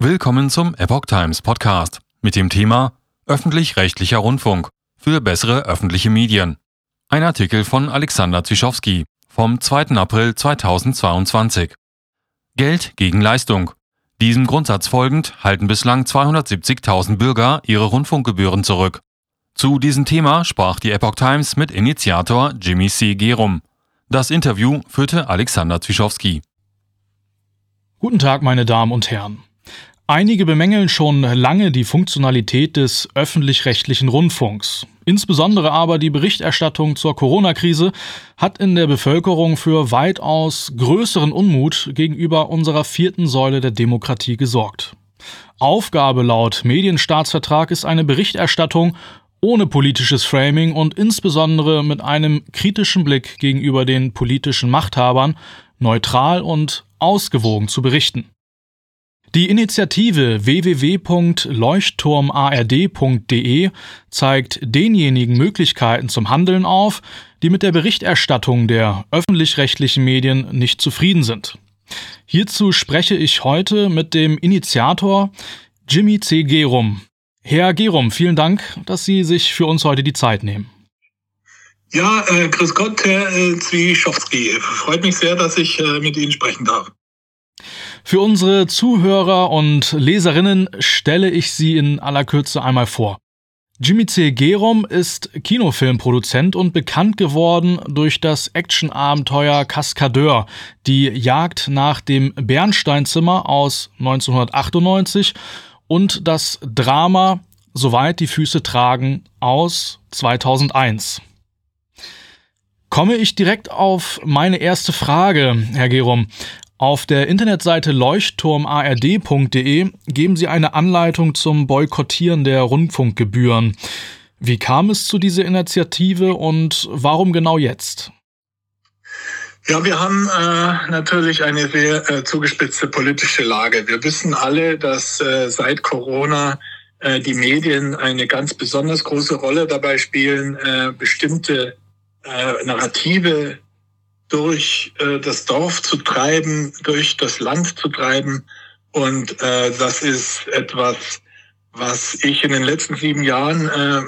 Willkommen zum Epoch Times Podcast mit dem Thema Öffentlich-rechtlicher Rundfunk für bessere öffentliche Medien. Ein Artikel von Alexander Zischowski vom 2. April 2022. Geld gegen Leistung. Diesem Grundsatz folgend halten bislang 270.000 Bürger ihre Rundfunkgebühren zurück. Zu diesem Thema sprach die Epoch Times mit Initiator Jimmy C. Gerum. Das Interview führte Alexander Zischowski. Guten Tag, meine Damen und Herren. Einige bemängeln schon lange die Funktionalität des öffentlich-rechtlichen Rundfunks. Insbesondere aber die Berichterstattung zur Corona-Krise hat in der Bevölkerung für weitaus größeren Unmut gegenüber unserer vierten Säule der Demokratie gesorgt. Aufgabe laut Medienstaatsvertrag ist eine Berichterstattung ohne politisches Framing und insbesondere mit einem kritischen Blick gegenüber den politischen Machthabern neutral und ausgewogen zu berichten. Die Initiative www.leuchtturmard.de zeigt denjenigen Möglichkeiten zum Handeln auf, die mit der Berichterstattung der öffentlich-rechtlichen Medien nicht zufrieden sind. Hierzu spreche ich heute mit dem Initiator Jimmy C. Gerum. Herr Gerum, vielen Dank, dass Sie sich für uns heute die Zeit nehmen. Ja, äh, grüß Gott, Herr äh, Zwischowski. Freut mich sehr, dass ich äh, mit Ihnen sprechen darf. Für unsere Zuhörer und Leserinnen stelle ich sie in aller Kürze einmal vor. Jimmy C. Gerom ist Kinofilmproduzent und bekannt geworden durch das Actionabenteuer Kaskadeur, die Jagd nach dem Bernsteinzimmer aus 1998 und das Drama Soweit die Füße tragen aus 2001. Komme ich direkt auf meine erste Frage, Herr Gerom. Auf der Internetseite leuchtturmard.de geben Sie eine Anleitung zum Boykottieren der Rundfunkgebühren. Wie kam es zu dieser Initiative und warum genau jetzt? Ja, wir haben äh, natürlich eine sehr äh, zugespitzte politische Lage. Wir wissen alle, dass äh, seit Corona äh, die Medien eine ganz besonders große Rolle dabei spielen, äh, bestimmte äh, Narrative durch äh, das Dorf zu treiben, durch das Land zu treiben. Und äh, das ist etwas, was ich in den letzten sieben Jahren äh,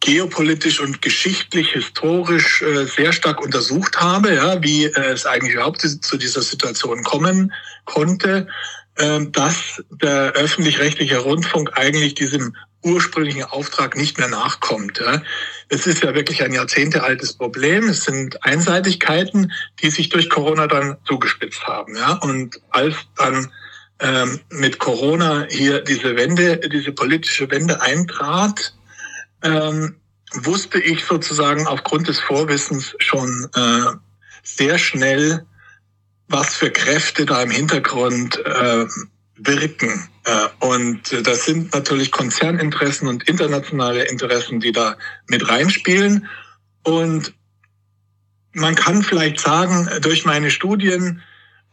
geopolitisch und geschichtlich, historisch äh, sehr stark untersucht habe, ja, wie äh, es eigentlich überhaupt zu dieser Situation kommen konnte, äh, dass der öffentlich-rechtliche Rundfunk eigentlich diesem ursprünglichen Auftrag nicht mehr nachkommt. Es ist ja wirklich ein jahrzehntealtes Problem. Es sind Einseitigkeiten, die sich durch Corona dann zugespitzt haben. Und als dann ähm, mit Corona hier diese Wende, diese politische Wende eintrat, ähm, wusste ich sozusagen aufgrund des Vorwissens schon äh, sehr schnell, was für Kräfte da im Hintergrund äh, wirken. Äh, und das sind natürlich Konzerninteressen und internationale Interessen, die da mit reinspielen. Und man kann vielleicht sagen, durch meine Studien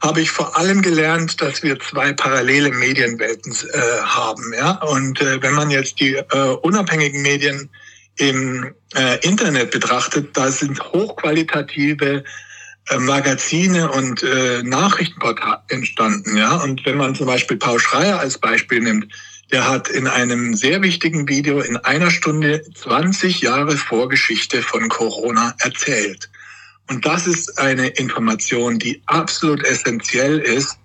habe ich vor allem gelernt, dass wir zwei parallele Medienwelten äh, haben. Ja? Und äh, wenn man jetzt die äh, unabhängigen Medien im äh, Internet betrachtet, da sind hochqualitative Magazine und äh, Nachrichtenportale entstanden. Ja? Und wenn man zum Beispiel Paul Schreier als Beispiel nimmt, der hat in einem sehr wichtigen Video in einer Stunde 20 Jahre Vorgeschichte von Corona erzählt. Und das ist eine Information, die absolut essentiell ist,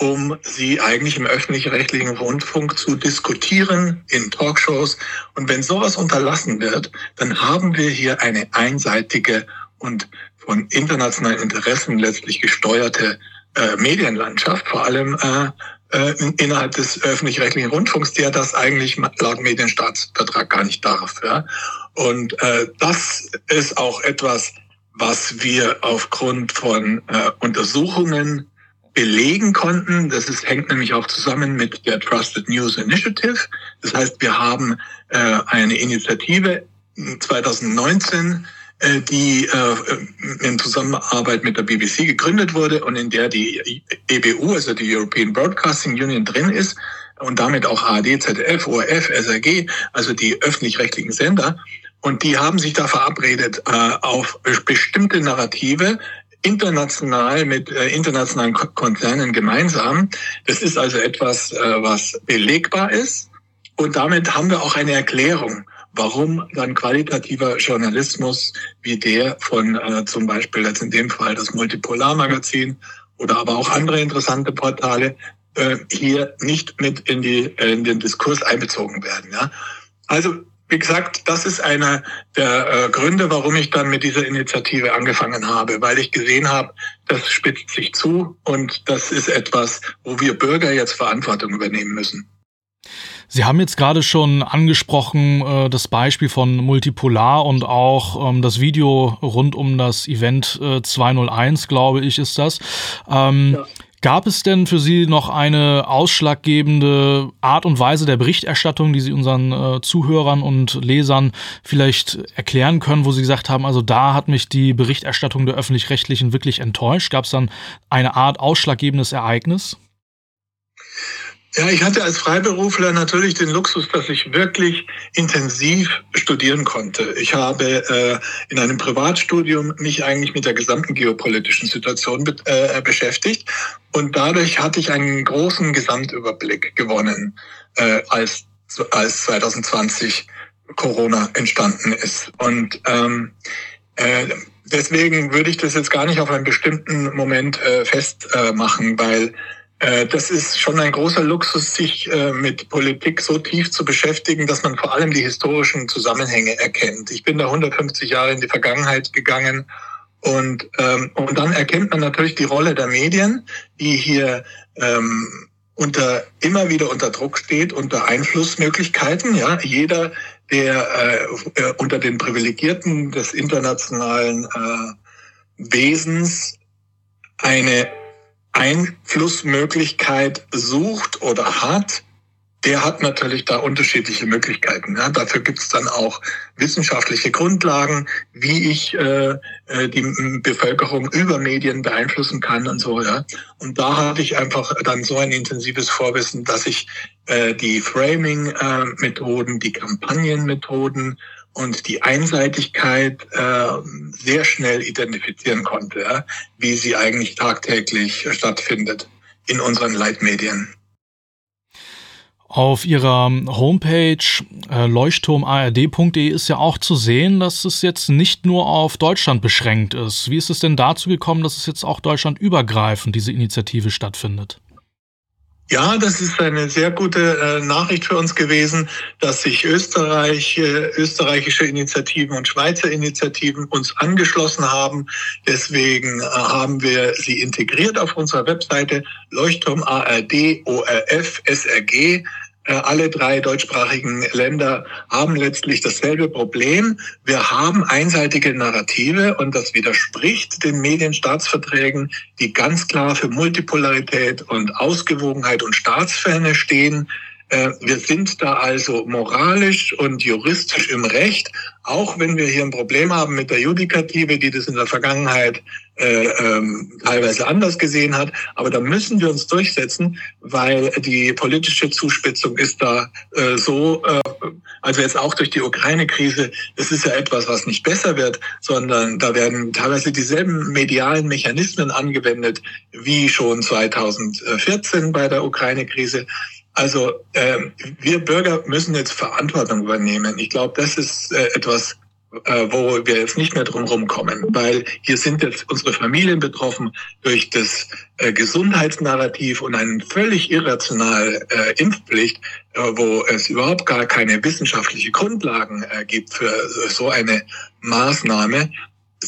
um sie eigentlich im öffentlich-rechtlichen Rundfunk zu diskutieren in Talkshows. Und wenn sowas unterlassen wird, dann haben wir hier eine einseitige und von internationalen Interessen letztlich gesteuerte äh, Medienlandschaft, vor allem äh, äh, innerhalb des öffentlich-rechtlichen Rundfunks, der das eigentlich laut Medienstaatsvertrag gar nicht darf. Ja? Und äh, das ist auch etwas, was wir aufgrund von äh, Untersuchungen belegen konnten. Das ist, hängt nämlich auch zusammen mit der Trusted News Initiative. Das heißt, wir haben äh, eine Initiative 2019 äh, die äh, in Zusammenarbeit mit der BBC gegründet wurde und in der die EBU, also die European Broadcasting Union, drin ist und damit auch ARD, ZDF, ORF, SRG, also die öffentlich-rechtlichen Sender. Und die haben sich da verabredet, äh, auf bestimmte Narrative international mit äh, internationalen Konzernen gemeinsam. Das ist also etwas, äh, was belegbar ist. Und damit haben wir auch eine Erklärung, warum dann qualitativer Journalismus wie der von äh, zum Beispiel jetzt in dem Fall das Multipolar-Magazin oder aber auch andere interessante Portale äh, hier nicht mit in, die, in den Diskurs einbezogen werden. Ja? Also wie gesagt, das ist einer der äh, Gründe, warum ich dann mit dieser Initiative angefangen habe, weil ich gesehen habe, das spitzt sich zu und das ist etwas, wo wir Bürger jetzt Verantwortung übernehmen müssen. Sie haben jetzt gerade schon angesprochen äh, das Beispiel von Multipolar und auch ähm, das Video rund um das Event äh, 201, glaube ich, ist das. Ähm, ja. Gab es denn für Sie noch eine ausschlaggebende Art und Weise der Berichterstattung, die Sie unseren äh, Zuhörern und Lesern vielleicht erklären können, wo Sie gesagt haben, also da hat mich die Berichterstattung der öffentlich-rechtlichen wirklich enttäuscht? Gab es dann eine Art ausschlaggebendes Ereignis? Ja, ich hatte als Freiberufler natürlich den Luxus, dass ich wirklich intensiv studieren konnte. Ich habe äh, in einem Privatstudium mich eigentlich mit der gesamten geopolitischen Situation be äh, beschäftigt und dadurch hatte ich einen großen Gesamtüberblick gewonnen, äh, als, als 2020 Corona entstanden ist. Und ähm, äh, deswegen würde ich das jetzt gar nicht auf einen bestimmten Moment äh, festmachen, weil das ist schon ein großer Luxus, sich äh, mit Politik so tief zu beschäftigen, dass man vor allem die historischen Zusammenhänge erkennt. Ich bin da 150 Jahre in die Vergangenheit gegangen und, ähm, und dann erkennt man natürlich die Rolle der Medien, die hier ähm, unter immer wieder unter Druck steht, unter Einflussmöglichkeiten. Ja, jeder, der äh, äh unter den Privilegierten des internationalen äh, Wesens eine Einflussmöglichkeit sucht oder hat, der hat natürlich da unterschiedliche Möglichkeiten. Ja. Dafür gibt es dann auch wissenschaftliche Grundlagen, wie ich äh, äh, die Bevölkerung über Medien beeinflussen kann und so. Ja. Und da hatte ich einfach dann so ein intensives Vorwissen, dass ich äh, die Framing-Methoden, äh, die Kampagnenmethoden und die Einseitigkeit äh, sehr schnell identifizieren konnte, ja, wie sie eigentlich tagtäglich stattfindet in unseren Leitmedien. Auf ihrer Homepage äh, leuchtturmard.de ist ja auch zu sehen, dass es jetzt nicht nur auf Deutschland beschränkt ist. Wie ist es denn dazu gekommen, dass es jetzt auch deutschlandübergreifend diese Initiative stattfindet? Ja, das ist eine sehr gute äh, Nachricht für uns gewesen, dass sich Österreich, äh, österreichische Initiativen und Schweizer Initiativen uns angeschlossen haben. Deswegen äh, haben wir sie integriert auf unserer Webseite Leuchtturm ARD ORF SRG alle drei deutschsprachigen Länder haben letztlich dasselbe Problem. Wir haben einseitige Narrative und das widerspricht den Medienstaatsverträgen, die ganz klar für Multipolarität und Ausgewogenheit und Staatsferne stehen. Äh, wir sind da also moralisch und juristisch im Recht, auch wenn wir hier ein Problem haben mit der Judikative, die das in der Vergangenheit äh, ähm, teilweise anders gesehen hat. Aber da müssen wir uns durchsetzen, weil die politische Zuspitzung ist da äh, so, äh, also jetzt auch durch die Ukraine-Krise, das ist ja etwas, was nicht besser wird, sondern da werden teilweise dieselben medialen Mechanismen angewendet wie schon 2014 bei der Ukraine-Krise. Also äh, wir Bürger müssen jetzt Verantwortung übernehmen. Ich glaube, das ist äh, etwas, äh, wo wir jetzt nicht mehr drum rumkommen, weil hier sind jetzt unsere Familien betroffen durch das äh, Gesundheitsnarrativ und eine völlig irrationale äh, Impfpflicht, äh, wo es überhaupt gar keine wissenschaftliche Grundlagen äh, gibt für so eine Maßnahme.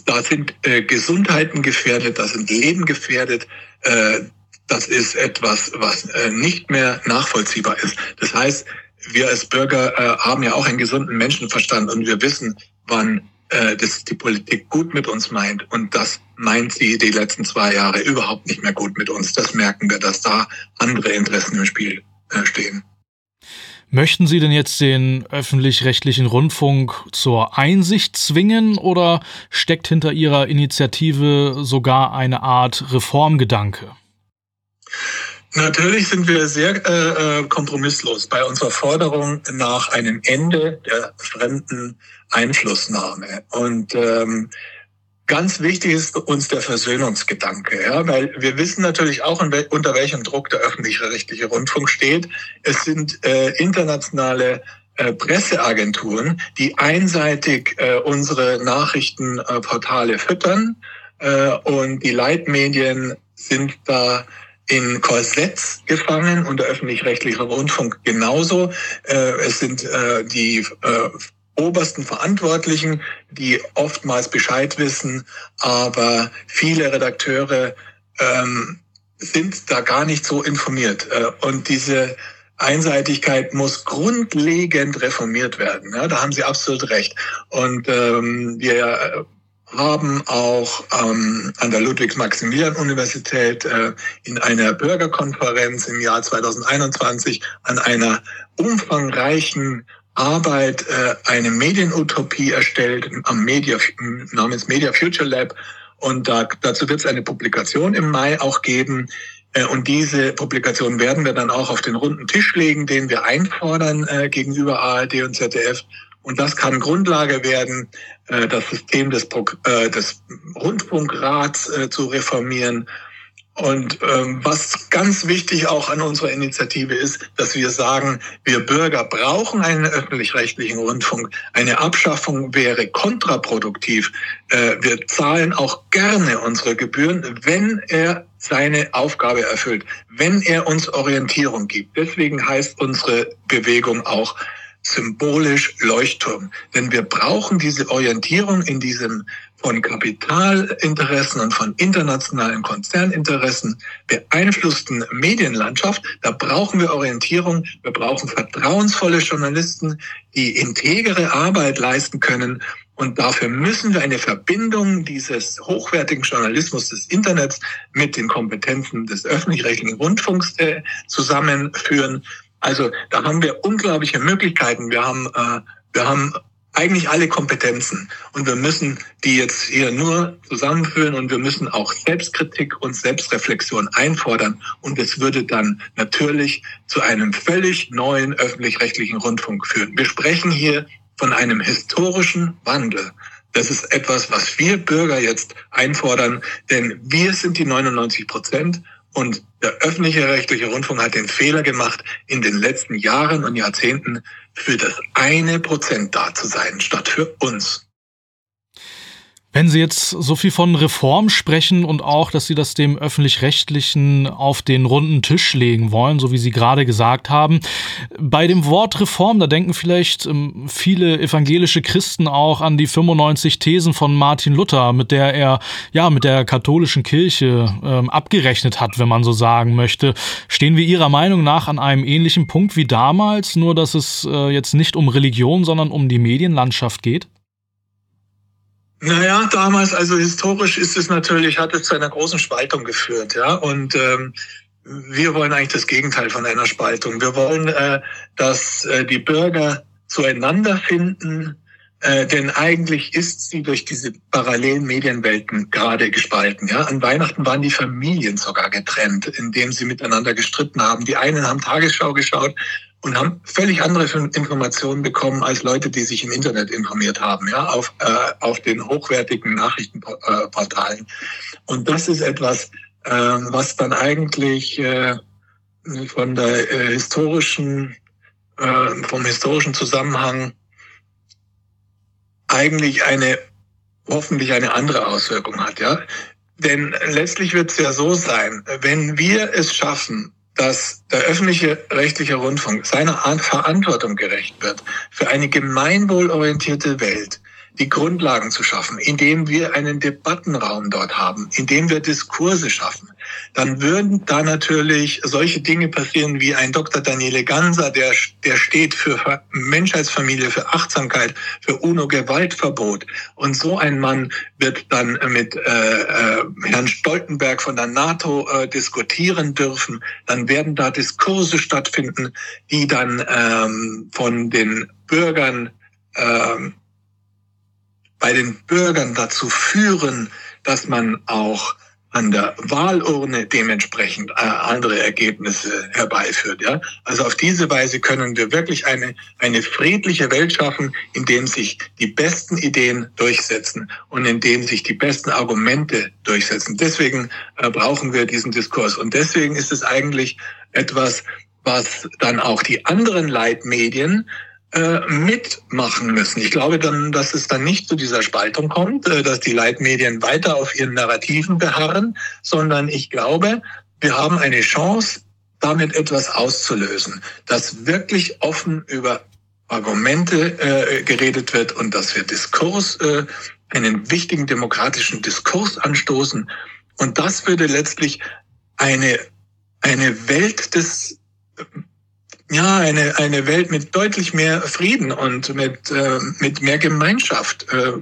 Da sind äh, Gesundheiten gefährdet, da sind Leben gefährdet. Äh, das ist etwas, was äh, nicht mehr nachvollziehbar ist. Das heißt, wir als Bürger äh, haben ja auch einen gesunden Menschenverstand und wir wissen, wann äh, das die Politik gut mit uns meint. Und das meint sie die letzten zwei Jahre überhaupt nicht mehr gut mit uns. Das merken wir, dass da andere Interessen im Spiel äh, stehen. Möchten Sie denn jetzt den öffentlich-rechtlichen Rundfunk zur Einsicht zwingen oder steckt hinter Ihrer Initiative sogar eine Art Reformgedanke? Natürlich sind wir sehr äh, äh, kompromisslos bei unserer Forderung nach einem Ende der fremden Einflussnahme. Und ähm, Ganz wichtig ist uns der Versöhnungsgedanke, ja, weil wir wissen natürlich auch, unter welchem Druck der öffentlich-rechtliche Rundfunk steht. Es sind äh, internationale äh, Presseagenturen, die einseitig äh, unsere Nachrichtenportale füttern äh, und die Leitmedien sind da in Korsetts gefangen und der öffentlich-rechtliche Rundfunk genauso. Äh, es sind äh, die äh, obersten Verantwortlichen, die oftmals Bescheid wissen, aber viele Redakteure ähm, sind da gar nicht so informiert. Und diese Einseitigkeit muss grundlegend reformiert werden. Ja, da haben Sie absolut recht. Und ähm, wir haben auch ähm, an der Ludwig-Maximilian-Universität äh, in einer Bürgerkonferenz im Jahr 2021 an einer umfangreichen Arbeit äh, eine Medienutopie erstellt am Media, namens Media Future Lab. Und da, dazu wird es eine Publikation im Mai auch geben. Äh, und diese Publikation werden wir dann auch auf den runden Tisch legen, den wir einfordern äh, gegenüber ARD und ZDF. Und das kann Grundlage werden, äh, das System des, äh, des Rundfunkrats äh, zu reformieren und ähm, was ganz wichtig auch an unserer Initiative ist, dass wir sagen, wir Bürger brauchen einen öffentlich-rechtlichen Rundfunk. Eine Abschaffung wäre kontraproduktiv. Wir zahlen auch gerne unsere Gebühren, wenn er seine Aufgabe erfüllt, wenn er uns Orientierung gibt. Deswegen heißt unsere Bewegung auch symbolisch Leuchtturm. Denn wir brauchen diese Orientierung in diesem von Kapitalinteressen und von internationalen Konzerninteressen beeinflussten Medienlandschaft. Da brauchen wir Orientierung. Wir brauchen vertrauensvolle Journalisten, die integere Arbeit leisten können. Und dafür müssen wir eine Verbindung dieses hochwertigen Journalismus des Internets mit den Kompetenzen des öffentlich-rechtlichen Rundfunks äh, zusammenführen. Also da haben wir unglaubliche Möglichkeiten. Wir haben, äh, wir haben eigentlich alle Kompetenzen und wir müssen die jetzt hier nur zusammenführen und wir müssen auch Selbstkritik und Selbstreflexion einfordern und es würde dann natürlich zu einem völlig neuen öffentlich-rechtlichen Rundfunk führen. Wir sprechen hier von einem historischen Wandel. Das ist etwas, was wir Bürger jetzt einfordern, denn wir sind die 99 Prozent und der öffentliche rechtliche Rundfunk hat den Fehler gemacht, in den letzten Jahren und Jahrzehnten für das eine Prozent da zu sein, statt für uns. Wenn Sie jetzt so viel von Reform sprechen und auch, dass Sie das dem öffentlich-rechtlichen auf den runden Tisch legen wollen, so wie Sie gerade gesagt haben, bei dem Wort Reform, da denken vielleicht ähm, viele evangelische Christen auch an die 95 Thesen von Martin Luther, mit der er ja mit der katholischen Kirche ähm, abgerechnet hat, wenn man so sagen möchte. Stehen wir Ihrer Meinung nach an einem ähnlichen Punkt wie damals, nur dass es äh, jetzt nicht um Religion, sondern um die Medienlandschaft geht? Naja, damals, also historisch ist es natürlich, hat es zu einer großen Spaltung geführt, ja. Und ähm, wir wollen eigentlich das Gegenteil von einer Spaltung. Wir wollen, äh, dass äh, die Bürger zueinander finden, äh, denn eigentlich ist sie durch diese parallelen Medienwelten gerade gespalten. Ja, an Weihnachten waren die Familien sogar getrennt, indem sie miteinander gestritten haben. Die einen haben Tagesschau geschaut und haben völlig andere Informationen bekommen als Leute, die sich im Internet informiert haben, ja, auf, äh, auf den hochwertigen Nachrichtenportalen. Und das ist etwas, äh, was dann eigentlich äh, von der äh, historischen, äh, vom historischen Zusammenhang eigentlich eine hoffentlich eine andere Auswirkung hat, ja. Denn letztlich wird es ja so sein, wenn wir es schaffen, dass der öffentliche rechtliche Rundfunk seiner Verantwortung gerecht wird, für eine gemeinwohlorientierte Welt die Grundlagen zu schaffen, indem wir einen Debattenraum dort haben, indem wir Diskurse schaffen, dann würden da natürlich solche Dinge passieren wie ein Dr. Daniele Ganser, der, der steht für Menschheitsfamilie, für Achtsamkeit, für UNO-Gewaltverbot. Und so ein Mann wird dann mit äh, äh, Herrn Stoltenberg von der NATO äh, diskutieren dürfen. Dann werden da Diskurse stattfinden, die dann ähm, von den Bürgern ähm, bei den Bürgern dazu führen, dass man auch an der Wahlurne dementsprechend äh, andere Ergebnisse herbeiführt. Ja? Also auf diese Weise können wir wirklich eine, eine friedliche Welt schaffen, in dem sich die besten Ideen durchsetzen und in dem sich die besten Argumente durchsetzen. Deswegen äh, brauchen wir diesen Diskurs. Und deswegen ist es eigentlich etwas, was dann auch die anderen Leitmedien äh, mitmachen müssen. Ich glaube dann, dass es dann nicht zu dieser Spaltung kommt, äh, dass die Leitmedien weiter auf ihren Narrativen beharren, sondern ich glaube, wir haben eine Chance, damit etwas auszulösen, dass wirklich offen über Argumente äh, geredet wird und dass wir Diskurs, äh, einen wichtigen demokratischen Diskurs anstoßen. Und das würde letztlich eine, eine Welt des ja, eine, eine Welt mit deutlich mehr Frieden und mit, äh, mit mehr Gemeinschaft äh,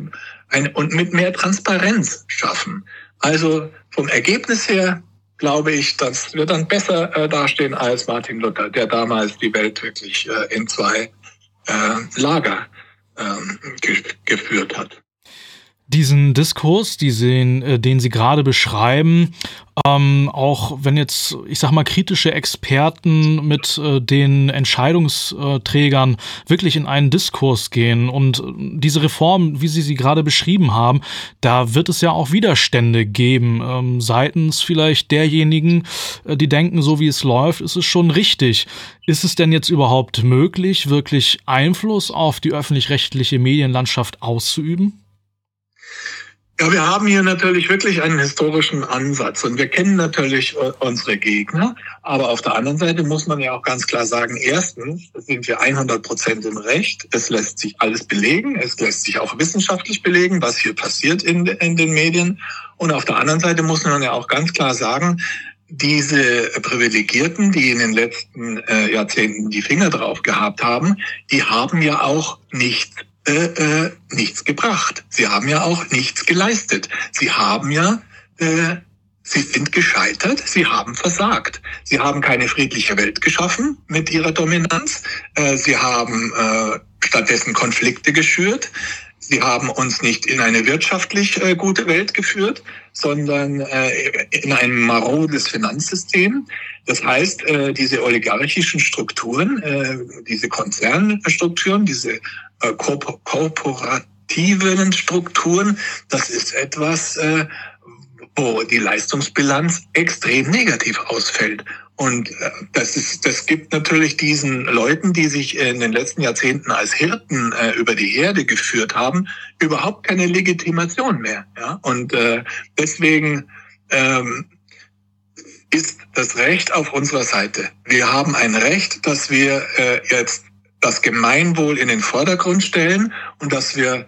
ein, und mit mehr Transparenz schaffen. Also vom Ergebnis her glaube ich, dass wir dann besser äh, dastehen als Martin Luther, der damals die Welt wirklich äh, in zwei äh, Lager äh, ge geführt hat diesen Diskurs, diesen, äh, den Sie gerade beschreiben, ähm, auch wenn jetzt, ich sag mal, kritische Experten mit äh, den Entscheidungsträgern wirklich in einen Diskurs gehen und diese Reform, wie Sie sie gerade beschrieben haben, da wird es ja auch Widerstände geben ähm, seitens vielleicht derjenigen, äh, die denken, so wie es läuft, ist es schon richtig. Ist es denn jetzt überhaupt möglich, wirklich Einfluss auf die öffentlich-rechtliche Medienlandschaft auszuüben? Ja, wir haben hier natürlich wirklich einen historischen Ansatz und wir kennen natürlich unsere Gegner. Aber auf der anderen Seite muss man ja auch ganz klar sagen, erstens sind wir 100 Prozent im Recht. Es lässt sich alles belegen. Es lässt sich auch wissenschaftlich belegen, was hier passiert in, in den Medien. Und auf der anderen Seite muss man ja auch ganz klar sagen, diese Privilegierten, die in den letzten äh, Jahrzehnten die Finger drauf gehabt haben, die haben ja auch nicht äh, äh, nichts gebracht. Sie haben ja auch nichts geleistet. Sie haben ja, äh, sie sind gescheitert, sie haben versagt. Sie haben keine friedliche Welt geschaffen mit ihrer Dominanz. Äh, sie haben äh, stattdessen Konflikte geschürt. Sie haben uns nicht in eine wirtschaftlich äh, gute Welt geführt, sondern äh, in ein marodes Finanzsystem. Das heißt, äh, diese oligarchischen Strukturen, äh, diese Konzernstrukturen, diese äh, korporativen Strukturen, das ist etwas, äh, wo die Leistungsbilanz extrem negativ ausfällt. Und äh, das, ist, das gibt natürlich diesen Leuten, die sich in den letzten Jahrzehnten als Hirten äh, über die Erde geführt haben, überhaupt keine Legitimation mehr. Ja? Und äh, deswegen ähm, ist das Recht auf unserer Seite. Wir haben ein Recht, dass wir äh, jetzt das Gemeinwohl in den Vordergrund stellen und dass wir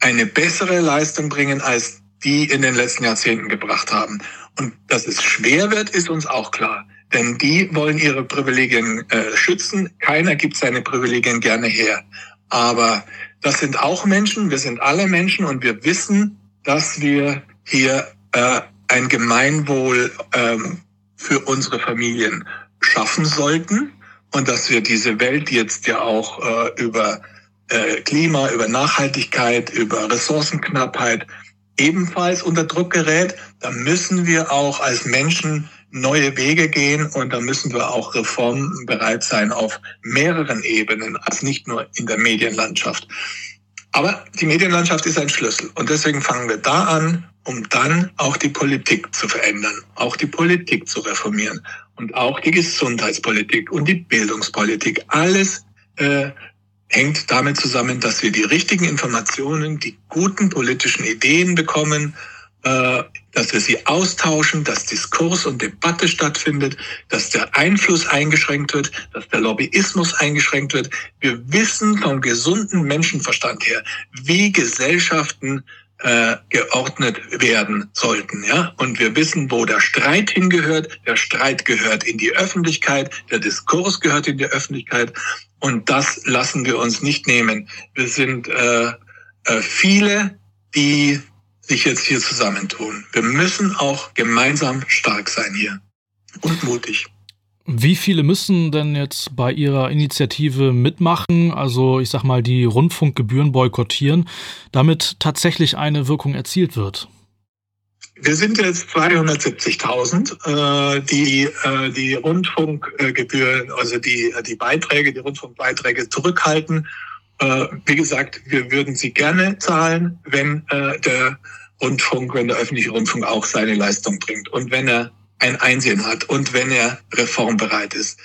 eine bessere Leistung bringen, als die in den letzten Jahrzehnten gebracht haben. Und dass es schwer wird, ist uns auch klar. Denn die wollen ihre Privilegien äh, schützen. Keiner gibt seine Privilegien gerne her. Aber das sind auch Menschen, wir sind alle Menschen und wir wissen, dass wir hier äh, ein Gemeinwohl ähm, für unsere Familien schaffen sollten und dass wir diese Welt jetzt ja auch äh, über äh, Klima, über Nachhaltigkeit, über Ressourcenknappheit ebenfalls unter Druck gerät, da müssen wir auch als Menschen neue Wege gehen und da müssen wir auch Reformen bereit sein auf mehreren Ebenen, als nicht nur in der Medienlandschaft. Aber die Medienlandschaft ist ein Schlüssel und deswegen fangen wir da an, um dann auch die Politik zu verändern, auch die Politik zu reformieren und auch die Gesundheitspolitik und die Bildungspolitik. Alles äh, hängt damit zusammen, dass wir die richtigen Informationen, die guten politischen Ideen bekommen, äh, dass wir sie austauschen, dass Diskurs und Debatte stattfindet, dass der Einfluss eingeschränkt wird, dass der Lobbyismus eingeschränkt wird. Wir wissen vom gesunden Menschenverstand her, wie Gesellschaften äh, geordnet werden sollten. Ja? Und wir wissen, wo der Streit hingehört. Der Streit gehört in die Öffentlichkeit, der Diskurs gehört in die Öffentlichkeit. Und das lassen wir uns nicht nehmen. Wir sind äh, äh, viele, die sich jetzt hier zusammentun. Wir müssen auch gemeinsam stark sein hier und mutig. Wie viele müssen denn jetzt bei Ihrer Initiative mitmachen, also ich sag mal die Rundfunkgebühren boykottieren, damit tatsächlich eine Wirkung erzielt wird? Wir sind jetzt 270.000, äh, die äh, die Rundfunkgebühren, also die die Beiträge, die Rundfunkbeiträge zurückhalten. Äh, wie gesagt, wir würden sie gerne zahlen, wenn äh, der Rundfunk, wenn der öffentliche Rundfunk auch seine Leistung bringt und wenn er ein Einsehen hat und wenn er reformbereit ist.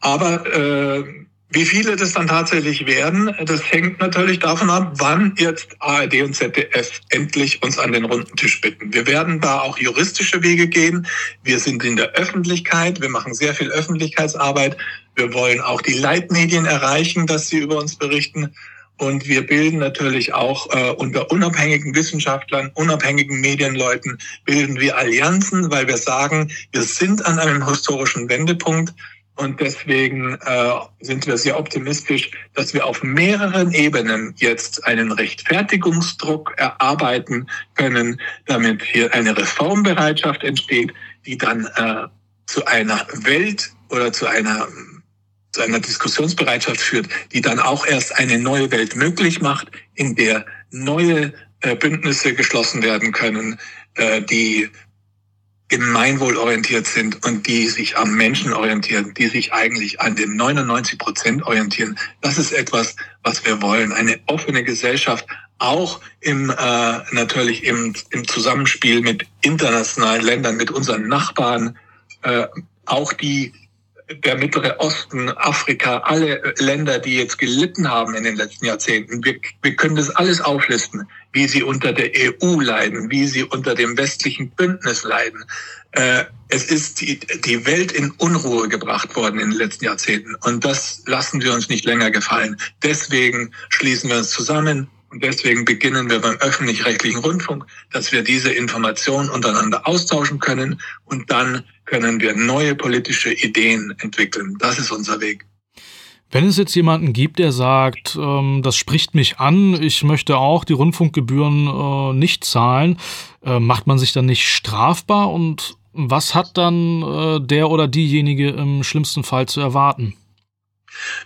Aber äh, wie viele das dann tatsächlich werden, das hängt natürlich davon ab, wann jetzt ARD und ZDF endlich uns an den runden Tisch bitten. Wir werden da auch juristische Wege gehen. Wir sind in der Öffentlichkeit. Wir machen sehr viel Öffentlichkeitsarbeit. Wir wollen auch die Leitmedien erreichen, dass sie über uns berichten. Und wir bilden natürlich auch äh, unter unabhängigen Wissenschaftlern, unabhängigen Medienleuten, bilden wir Allianzen, weil wir sagen, wir sind an einem historischen Wendepunkt. Und deswegen äh, sind wir sehr optimistisch, dass wir auf mehreren Ebenen jetzt einen Rechtfertigungsdruck erarbeiten können, damit hier eine Reformbereitschaft entsteht, die dann äh, zu einer Welt oder zu einer zu einer Diskussionsbereitschaft führt, die dann auch erst eine neue Welt möglich macht, in der neue äh, Bündnisse geschlossen werden können, äh, die gemeinwohlorientiert sind und die sich am Menschen orientieren, die sich eigentlich an den 99 Prozent orientieren. Das ist etwas, was wir wollen. Eine offene Gesellschaft, auch im äh, natürlich im, im Zusammenspiel mit internationalen Ländern, mit unseren Nachbarn, äh, auch die der Mittlere Osten, Afrika, alle Länder, die jetzt gelitten haben in den letzten Jahrzehnten. Wir, wir können das alles auflisten, wie sie unter der EU leiden, wie sie unter dem westlichen Bündnis leiden. Äh, es ist die, die Welt in Unruhe gebracht worden in den letzten Jahrzehnten. Und das lassen wir uns nicht länger gefallen. Deswegen schließen wir uns zusammen, und deswegen beginnen wir beim öffentlich-rechtlichen Rundfunk, dass wir diese Informationen untereinander austauschen können und dann können wir neue politische Ideen entwickeln. Das ist unser Weg. Wenn es jetzt jemanden gibt, der sagt, ähm, das spricht mich an, ich möchte auch die Rundfunkgebühren äh, nicht zahlen, äh, macht man sich dann nicht strafbar und was hat dann äh, der oder diejenige im schlimmsten Fall zu erwarten?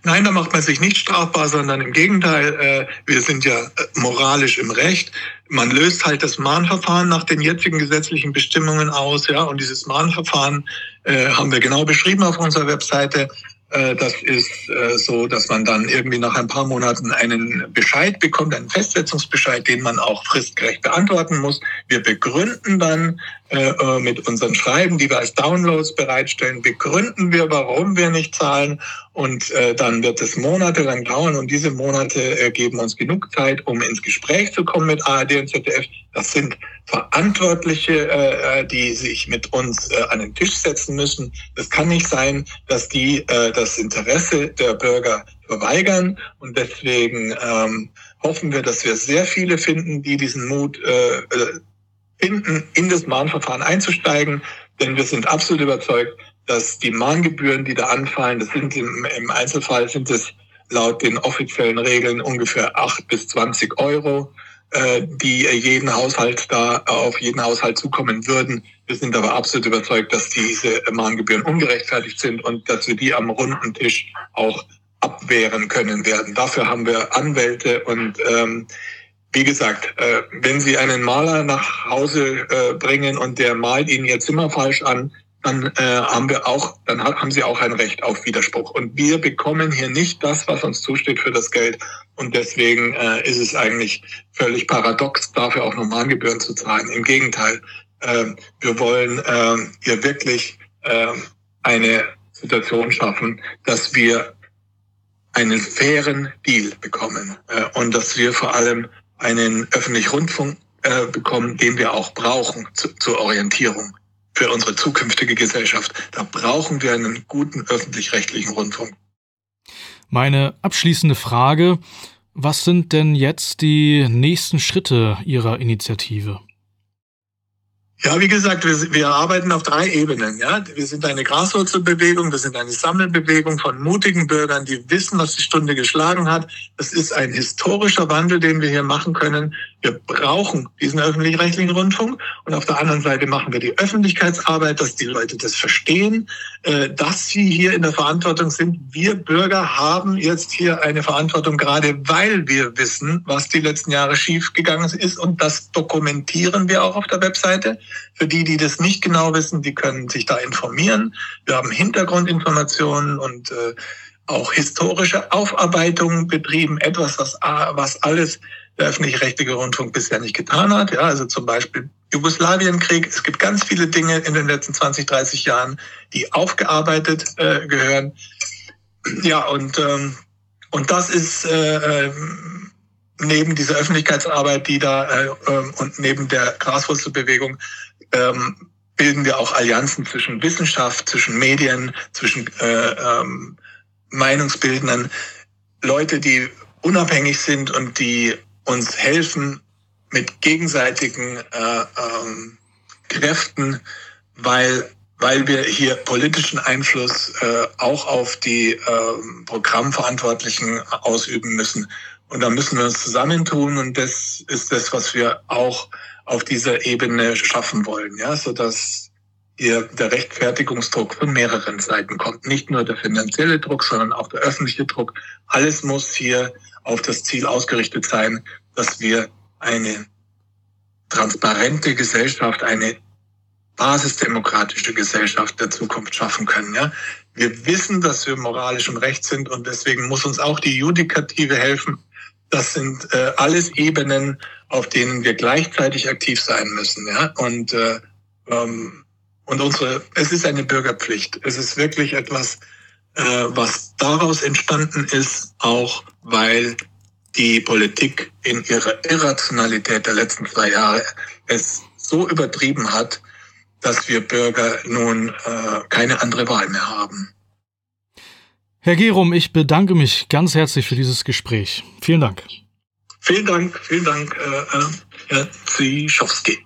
Nein, da macht man sich nicht strafbar, sondern im Gegenteil, äh, wir sind ja äh, moralisch im Recht. Man löst halt das Mahnverfahren nach den jetzigen gesetzlichen Bestimmungen aus, ja, und dieses Mahnverfahren äh, haben wir genau beschrieben auf unserer Webseite. Äh, das ist äh, so, dass man dann irgendwie nach ein paar Monaten einen Bescheid bekommt, einen Festsetzungsbescheid, den man auch fristgerecht beantworten muss. Wir begründen dann äh, mit unseren Schreiben, die wir als Downloads bereitstellen, begründen wir, warum wir nicht zahlen. Und dann wird es monatelang dauern und diese Monate geben uns genug Zeit, um ins Gespräch zu kommen mit ARD und ZDF. Das sind Verantwortliche, äh, die sich mit uns äh, an den Tisch setzen müssen. Es kann nicht sein, dass die äh, das Interesse der Bürger verweigern. Und deswegen ähm, hoffen wir, dass wir sehr viele finden, die diesen Mut äh, äh, finden, in das Mahnverfahren einzusteigen. Denn wir sind absolut überzeugt, dass die Mahngebühren, die da anfallen, das sind im, im Einzelfall sind es laut den offiziellen Regeln ungefähr acht bis zwanzig Euro. Äh, die jeden Haushalt da auf jeden Haushalt zukommen würden. Wir sind aber absolut überzeugt, dass diese Mahngebühren ungerechtfertigt sind und dass wir die am runden Tisch auch abwehren können werden. Dafür haben wir Anwälte und ähm, wie gesagt, äh, wenn Sie einen Maler nach Hause äh, bringen und der malt Ihnen Ihr Zimmer falsch an, dann äh, haben wir auch, dann haben sie auch ein Recht auf Widerspruch. Und wir bekommen hier nicht das, was uns zusteht für das Geld. Und deswegen äh, ist es eigentlich völlig paradox, dafür auch Normalgebühren zu zahlen. Im Gegenteil, äh, wir wollen äh, hier wirklich äh, eine Situation schaffen, dass wir einen fairen Deal bekommen äh, und dass wir vor allem einen öffentlichen Rundfunk äh, bekommen, den wir auch brauchen zu, zur Orientierung für unsere zukünftige Gesellschaft. Da brauchen wir einen guten öffentlich-rechtlichen Rundfunk. Meine abschließende Frage, was sind denn jetzt die nächsten Schritte Ihrer Initiative? Ja, wie gesagt, wir, wir arbeiten auf drei Ebenen. Ja, wir sind eine Graswurzelbewegung, wir sind eine Sammelbewegung von mutigen Bürgern, die wissen, was die Stunde geschlagen hat. Das ist ein historischer Wandel, den wir hier machen können. Wir brauchen diesen öffentlich-rechtlichen Rundfunk und auf der anderen Seite machen wir die Öffentlichkeitsarbeit, dass die Leute das verstehen, äh, dass sie hier in der Verantwortung sind. Wir Bürger haben jetzt hier eine Verantwortung, gerade weil wir wissen, was die letzten Jahre schiefgegangen ist und das dokumentieren wir auch auf der Webseite. Für die, die das nicht genau wissen, die können sich da informieren. Wir haben Hintergrundinformationen und äh, auch historische Aufarbeitungen betrieben, etwas, was, was alles der öffentlich-rechtliche Rundfunk bisher nicht getan hat. Ja, also zum Beispiel Jugoslawienkrieg. Es gibt ganz viele Dinge in den letzten 20, 30 Jahren, die aufgearbeitet äh, gehören. Ja, und, ähm, und das ist äh, ähm, neben dieser Öffentlichkeitsarbeit, die da äh, äh, und neben der Graswurzelbewegung ähm, bilden wir auch Allianzen zwischen Wissenschaft, zwischen Medien, zwischen äh, ähm, Meinungsbildnern, Leute, die unabhängig sind und die uns helfen mit gegenseitigen äh, ähm, Kräften, weil weil wir hier politischen Einfluss äh, auch auf die äh, Programmverantwortlichen ausüben müssen. Und da müssen wir uns zusammentun und das ist das, was wir auch auf dieser Ebene schaffen wollen, ja, so dass hier der Rechtfertigungsdruck von mehreren Seiten kommt. Nicht nur der finanzielle Druck, sondern auch der öffentliche Druck. Alles muss hier auf das Ziel ausgerichtet sein, dass wir eine transparente Gesellschaft, eine basisdemokratische Gesellschaft der Zukunft schaffen können. Ja? Wir wissen, dass wir moralisch und recht sind und deswegen muss uns auch die Judikative helfen. Das sind äh, alles Ebenen, auf denen wir gleichzeitig aktiv sein müssen. Ja? Und, äh, ähm, und unsere, es ist eine Bürgerpflicht. Es ist wirklich etwas, äh, was daraus entstanden ist, auch weil die Politik in ihrer Irrationalität der letzten zwei Jahre es so übertrieben hat, dass wir Bürger nun äh, keine andere Wahl mehr haben. Herr Gerum, ich bedanke mich ganz herzlich für dieses Gespräch. Vielen Dank. Vielen Dank, vielen Dank, äh, Herr Zischowski.